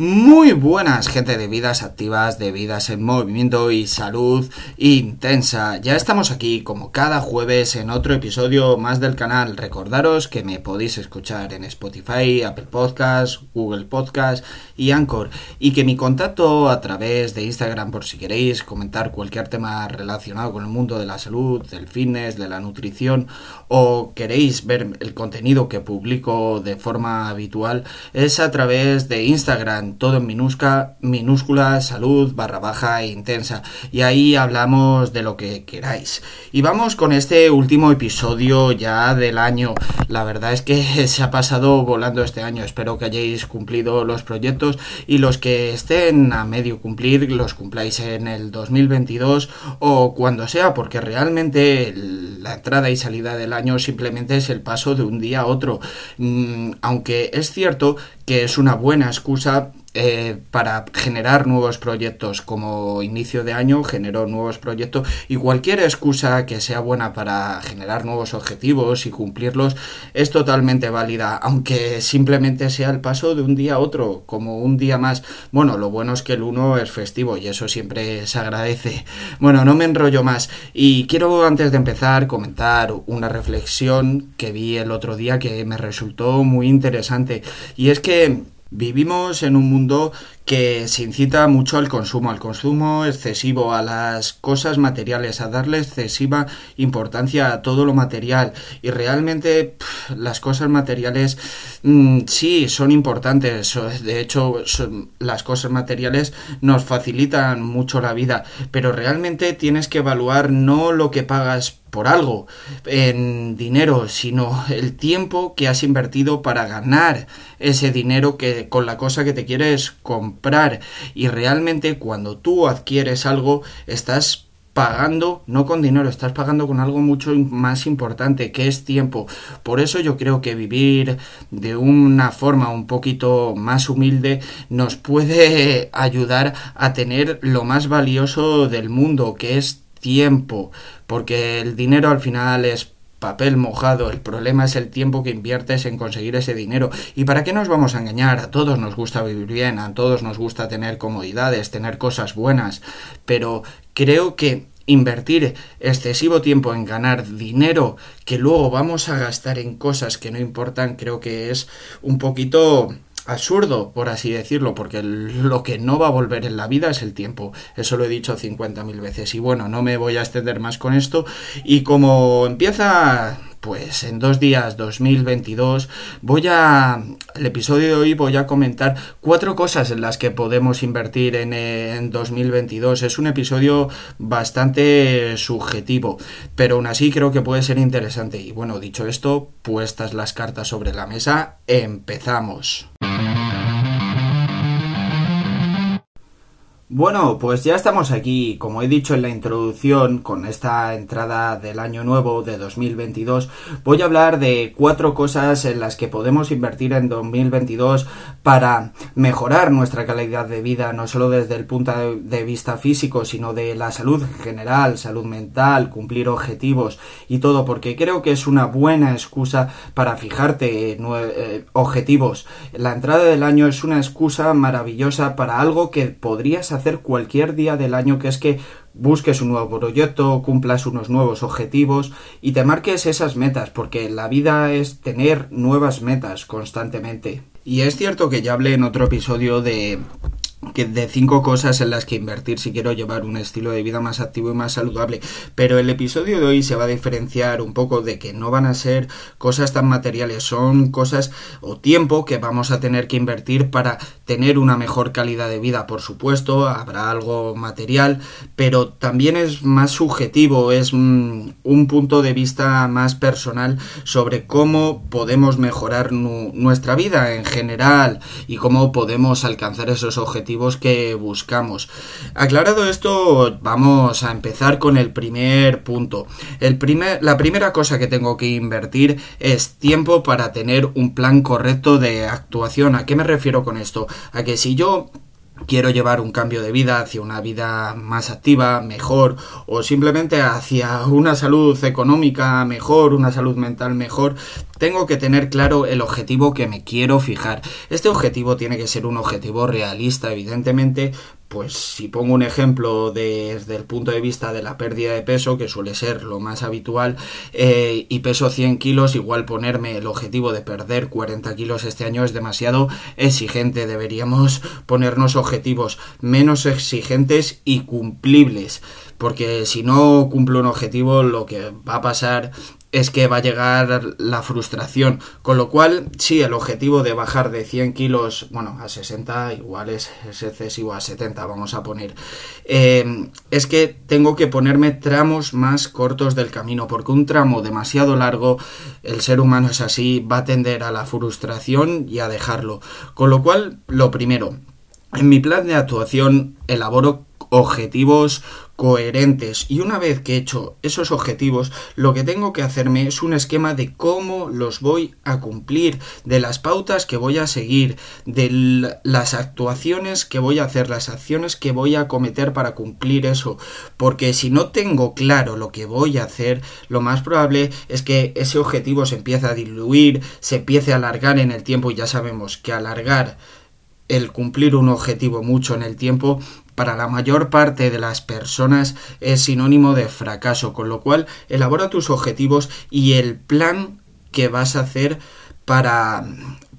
Muy buenas, gente de vidas activas, de vidas en movimiento y salud intensa. Ya estamos aquí como cada jueves en otro episodio más del canal. Recordaros que me podéis escuchar en Spotify, Apple Podcasts, Google Podcasts y Anchor. Y que mi contacto a través de Instagram por si queréis comentar cualquier tema relacionado con el mundo de la salud, del fitness, de la nutrición o queréis ver el contenido que publico de forma habitual es a través de Instagram todo en minúscula, minúscula, salud, barra baja e intensa. Y ahí hablamos de lo que queráis. Y vamos con este último episodio ya del año. La verdad es que se ha pasado volando este año. Espero que hayáis cumplido los proyectos y los que estén a medio cumplir los cumpláis en el 2022 o cuando sea, porque realmente la entrada y salida del año simplemente es el paso de un día a otro. Mm, aunque es cierto que es una buena excusa eh, para generar nuevos proyectos como inicio de año generó nuevos proyectos y cualquier excusa que sea buena para generar nuevos objetivos y cumplirlos es totalmente válida aunque simplemente sea el paso de un día a otro como un día más. Bueno lo bueno es que el uno es festivo y eso siempre se agradece. Bueno no me enrollo más y quiero antes de empezar comentar una reflexión que vi el otro día que me resultó muy interesante y es que Vivimos en un mundo que se incita mucho al consumo, al consumo excesivo, a las cosas materiales, a darle excesiva importancia a todo lo material. Y realmente las cosas materiales mm, sí son importantes. De hecho, las cosas materiales nos facilitan mucho la vida. Pero realmente tienes que evaluar no lo que pagas por algo en dinero, sino el tiempo que has invertido para ganar ese dinero que con la cosa que te quieres comprar y realmente cuando tú adquieres algo estás pagando no con dinero, estás pagando con algo mucho más importante que es tiempo. Por eso yo creo que vivir de una forma un poquito más humilde nos puede ayudar a tener lo más valioso del mundo, que es tiempo, porque el dinero al final es papel mojado. El problema es el tiempo que inviertes en conseguir ese dinero. ¿Y para qué nos vamos a engañar? A todos nos gusta vivir bien, a todos nos gusta tener comodidades, tener cosas buenas, pero creo que invertir excesivo tiempo en ganar dinero que luego vamos a gastar en cosas que no importan, creo que es un poquito absurdo, por así decirlo, porque lo que no va a volver en la vida es el tiempo. Eso lo he dicho 50.000 veces. Y bueno, no me voy a extender más con esto. Y como empieza pues en dos días 2022 voy a el episodio de hoy voy a comentar cuatro cosas en las que podemos invertir en, en 2022 es un episodio bastante subjetivo pero aún así creo que puede ser interesante y bueno dicho esto puestas las cartas sobre la mesa empezamos Bueno, pues ya estamos aquí, como he dicho en la introducción, con esta entrada del año nuevo de 2022, voy a hablar de cuatro cosas en las que podemos invertir en 2022 para mejorar nuestra calidad de vida, no solo desde el punto de vista físico, sino de la salud general, salud mental, cumplir objetivos y todo, porque creo que es una buena excusa para fijarte eh, objetivos. La entrada del año es una excusa maravillosa para algo que podrías cualquier día del año, que es que busques un nuevo proyecto, cumplas unos nuevos objetivos y te marques esas metas, porque la vida es tener nuevas metas constantemente. Y es cierto que ya hablé en otro episodio de que de cinco cosas en las que invertir si quiero llevar un estilo de vida más activo y más saludable. Pero el episodio de hoy se va a diferenciar un poco de que no van a ser cosas tan materiales, son cosas o tiempo que vamos a tener que invertir para tener una mejor calidad de vida. Por supuesto, habrá algo material, pero también es más subjetivo, es mm, un punto de vista más personal sobre cómo podemos mejorar nuestra vida en general y cómo podemos alcanzar esos objetivos que buscamos. Aclarado esto, vamos a empezar con el primer punto. El primer, la primera cosa que tengo que invertir es tiempo para tener un plan correcto de actuación. ¿A qué me refiero con esto? A que si yo quiero llevar un cambio de vida hacia una vida más activa, mejor, o simplemente hacia una salud económica mejor, una salud mental mejor, tengo que tener claro el objetivo que me quiero fijar. Este objetivo tiene que ser un objetivo realista, evidentemente, pues si pongo un ejemplo desde el punto de vista de la pérdida de peso, que suele ser lo más habitual, eh, y peso 100 kilos, igual ponerme el objetivo de perder 40 kilos este año es demasiado exigente. Deberíamos ponernos objetivos menos exigentes y cumplibles. Porque si no cumplo un objetivo, lo que va a pasar es que va a llegar la frustración. Con lo cual, sí, el objetivo de bajar de 100 kilos, bueno, a 60 igual es, excesivo, a 70 vamos a poner, eh, es que tengo que ponerme tramos más cortos del camino, porque un tramo demasiado largo, el ser humano es así, va a tender a la frustración y a dejarlo. Con lo cual, lo primero, en mi plan de actuación elaboro objetivos coherentes. Y una vez que he hecho esos objetivos lo que tengo que hacerme es un esquema de cómo los voy a cumplir de las pautas que voy a seguir de las actuaciones que voy a hacer las acciones que voy a cometer para cumplir eso. Porque si no tengo claro lo que voy a hacer lo más probable es que ese objetivo se empiece a diluir se empiece a alargar en el tiempo. Y ya sabemos que alargar el cumplir un objetivo mucho en el tiempo para la mayor parte de las personas es sinónimo de fracaso, con lo cual elabora tus objetivos y el plan que vas a hacer para,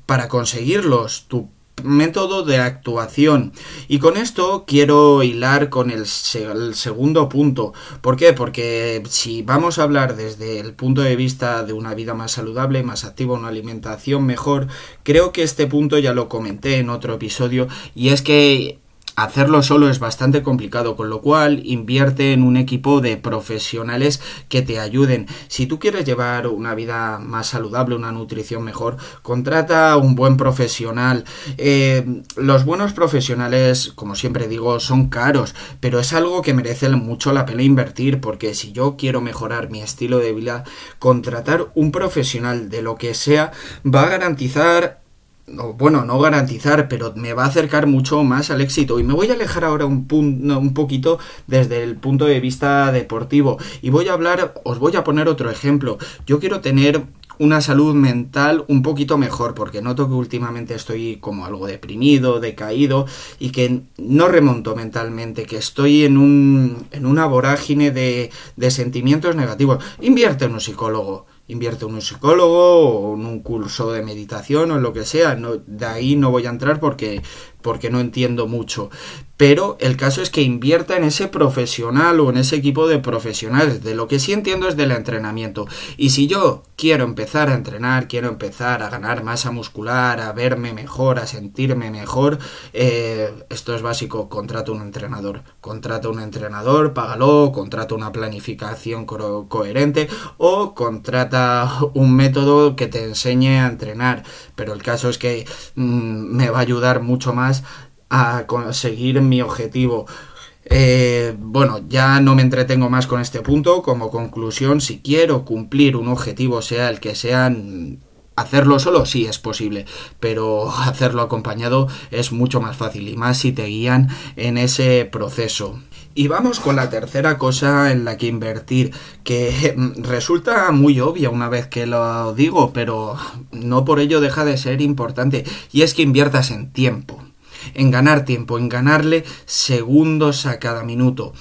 para conseguirlos, tu método de actuación. Y con esto quiero hilar con el, segundo punto. ¿Por qué? Porque si vamos a hablar desde el punto de vista de una vida más saludable, más activa, una alimentación mejor, creo que este punto ya lo comenté en otro episodio y es que Hacerlo solo es bastante complicado, con lo cual invierte en un equipo de profesionales que te ayuden. Si tú quieres llevar una vida más saludable, una nutrición mejor, contrata a un buen profesional. Eh, los buenos profesionales, como siempre digo, son caros, pero es algo que merece mucho la pena invertir, porque si yo quiero mejorar mi estilo de vida, contratar un profesional de lo que sea va a garantizar bueno, no garantizar, pero me va a acercar mucho más al éxito. Y me voy a alejar ahora un, un poquito desde el punto de vista deportivo. Y voy a hablar, os voy a poner otro ejemplo. Yo quiero tener una salud mental un poquito mejor, porque noto que últimamente estoy como algo deprimido, decaído, y que no remonto mentalmente, que estoy en, un, en una vorágine de, de sentimientos negativos. Invierte en un psicólogo invierte en un psicólogo o en un curso de meditación o en lo que sea. No, de ahí no voy a entrar porque porque no entiendo mucho. Pero el caso es que invierta en ese profesional o en ese equipo de profesionales. De lo que sí entiendo es del entrenamiento. Y si yo quiero empezar a entrenar, quiero empezar a ganar masa muscular, a verme mejor, a sentirme mejor, eh, esto es básico. Contrato un entrenador. Contrata un entrenador, págalo, contrata una planificación co coherente o contrata un método que te enseñe a entrenar. Pero el caso es que mmm, me va a ayudar mucho más a conseguir mi objetivo. Eh, bueno, ya no me entretengo más con este punto. Como conclusión, si quiero cumplir un objetivo, sea el que sea, hacerlo solo sí es posible, pero hacerlo acompañado es mucho más fácil y más si te guían en ese proceso. Y vamos con la tercera cosa en la que invertir, que resulta muy obvia una vez que lo digo, pero no por ello deja de ser importante, y es que inviertas en tiempo en ganar tiempo, en ganarle segundos a cada minuto.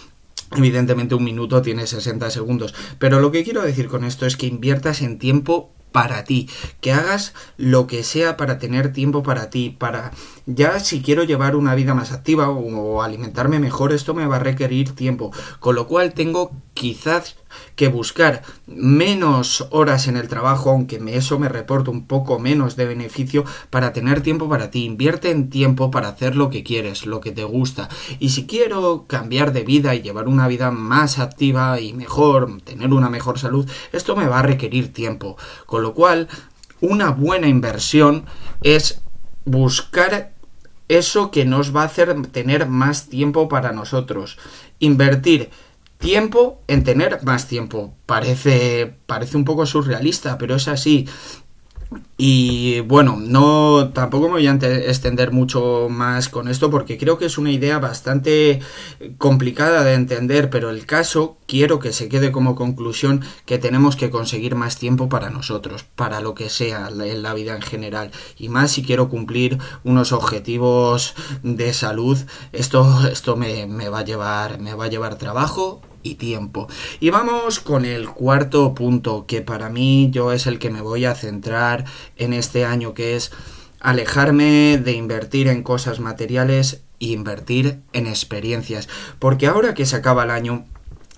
Evidentemente un minuto tiene 60 segundos, pero lo que quiero decir con esto es que inviertas en tiempo para ti, que hagas lo que sea para tener tiempo para ti, para ya si quiero llevar una vida más activa o, alimentarme mejor, esto me va a requerir tiempo, con lo cual tengo quizás que buscar menos horas en el trabajo, aunque eso me reporte un poco menos de beneficio, para tener tiempo para ti. Invierte en tiempo para hacer lo que quieres, lo que te gusta. Y si quiero cambiar de vida y llevar una vida más activa y mejor, tener una mejor salud, esto me va a requerir tiempo. Con lo cual, una buena inversión es buscar eso que nos va a hacer tener más tiempo para nosotros. Invertir tiempo en tener más tiempo. Parece, parece un poco surrealista, pero es así. Y bueno, no tampoco me voy a extender mucho más con esto porque creo que es una idea bastante complicada de entender, pero el caso quiero que se quede como conclusión que tenemos que conseguir más tiempo para nosotros, para lo que sea en la vida en general. Y más si quiero cumplir unos objetivos de salud, esto esto me, me va a llevar me va a llevar trabajo tiempo. Y vamos con el cuarto punto, que para mí yo es el que me voy a centrar en este año, que es alejarme de invertir en cosas materiales e invertir en experiencias. Porque ahora que se acaba el año,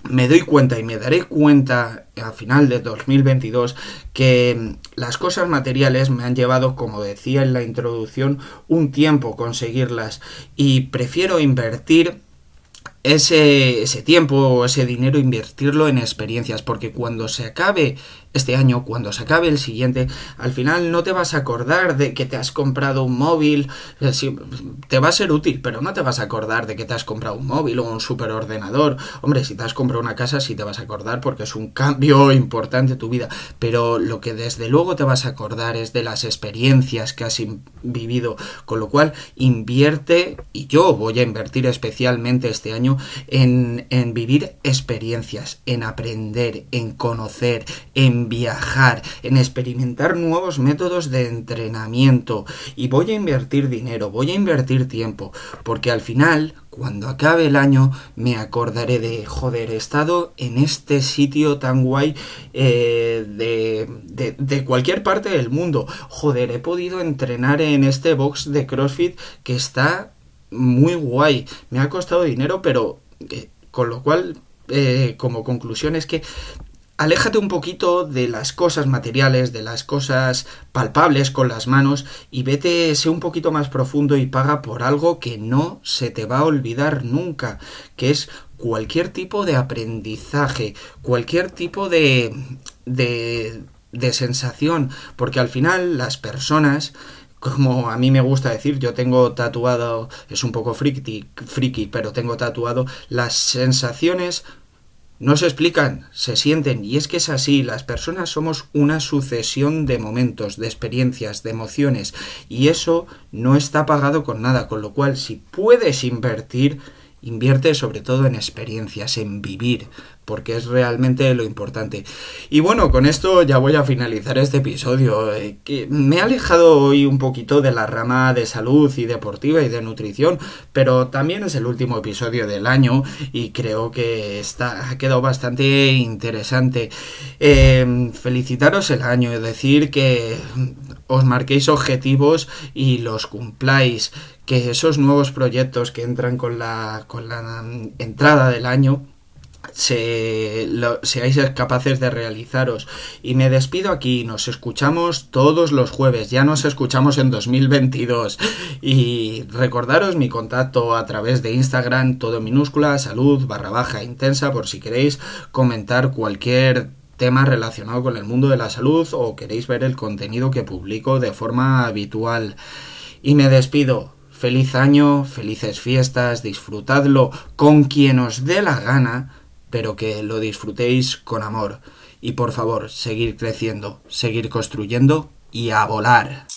me doy cuenta y me daré cuenta a final de 2022 que las cosas materiales me han llevado, como decía en la introducción, un tiempo conseguirlas y prefiero invertir ese, ese tiempo o ese dinero invertirlo en experiencias, porque cuando se acabe este año, cuando se acabe el siguiente, al final no te vas a acordar de que te has comprado un móvil, eh, te va a ser útil, pero no te vas a acordar de que te has comprado un móvil o un superordenador. Hombre, si te has comprado una casa sí te vas a acordar porque es un cambio importante en tu vida, pero lo que desde luego te vas a acordar es de las experiencias que has vivido, con lo cual invierte, y yo voy a invertir especialmente este año, en, en vivir experiencias, en aprender, en conocer, en viajar, en experimentar nuevos métodos de entrenamiento y voy a invertir dinero, voy a invertir tiempo, porque al final, cuando acabe el año, me acordaré de, joder, he estado en este sitio tan guay eh, de, de, cualquier parte del mundo. Joder, he podido entrenar en este box de CrossFit que está muy guay. Me ha costado dinero, pero eh, con lo cual, eh, como conclusión es que aléjate un poquito de las cosas materiales, de las cosas palpables con las manos y vete, sé un poquito más profundo y paga por algo que no se te va a olvidar nunca, que es cualquier tipo de aprendizaje, cualquier tipo de, de, de sensación, porque al final las personas como a mí me gusta decir, yo tengo tatuado, es un poco friki, friki, pero tengo tatuado las sensaciones no se explican, se sienten, y es que es así, las personas somos una sucesión de momentos, de experiencias, de emociones, y eso no está pagado con nada, con lo cual si puedes invertir, invierte sobre todo en experiencias, en vivir, porque es realmente lo importante. Y bueno, con esto ya voy a finalizar este episodio, eh, que me ha alejado hoy un poquito de la rama de salud y deportiva y de nutrición, pero también es el último episodio del año y creo que está, ha quedado bastante interesante. Eh, felicitaros el año, es decir, que os marquéis objetivos y los cumpláis, que esos nuevos proyectos que entran con la, con la entrada del año se, seáis capaces de realizaros. Y me despido aquí, nos escuchamos todos los jueves, ya nos escuchamos en 2022. Y recordaros mi contacto a través de Instagram, todo minúscula, salud barra baja intensa, por si queréis comentar cualquier tema relacionado con el mundo de la salud o queréis ver el contenido que publico de forma habitual. Y me despido. Feliz año, felices fiestas, disfrutadlo con quien os dé la gana pero que lo disfrutéis con amor. Y por favor, seguir creciendo, seguir construyendo y a volar.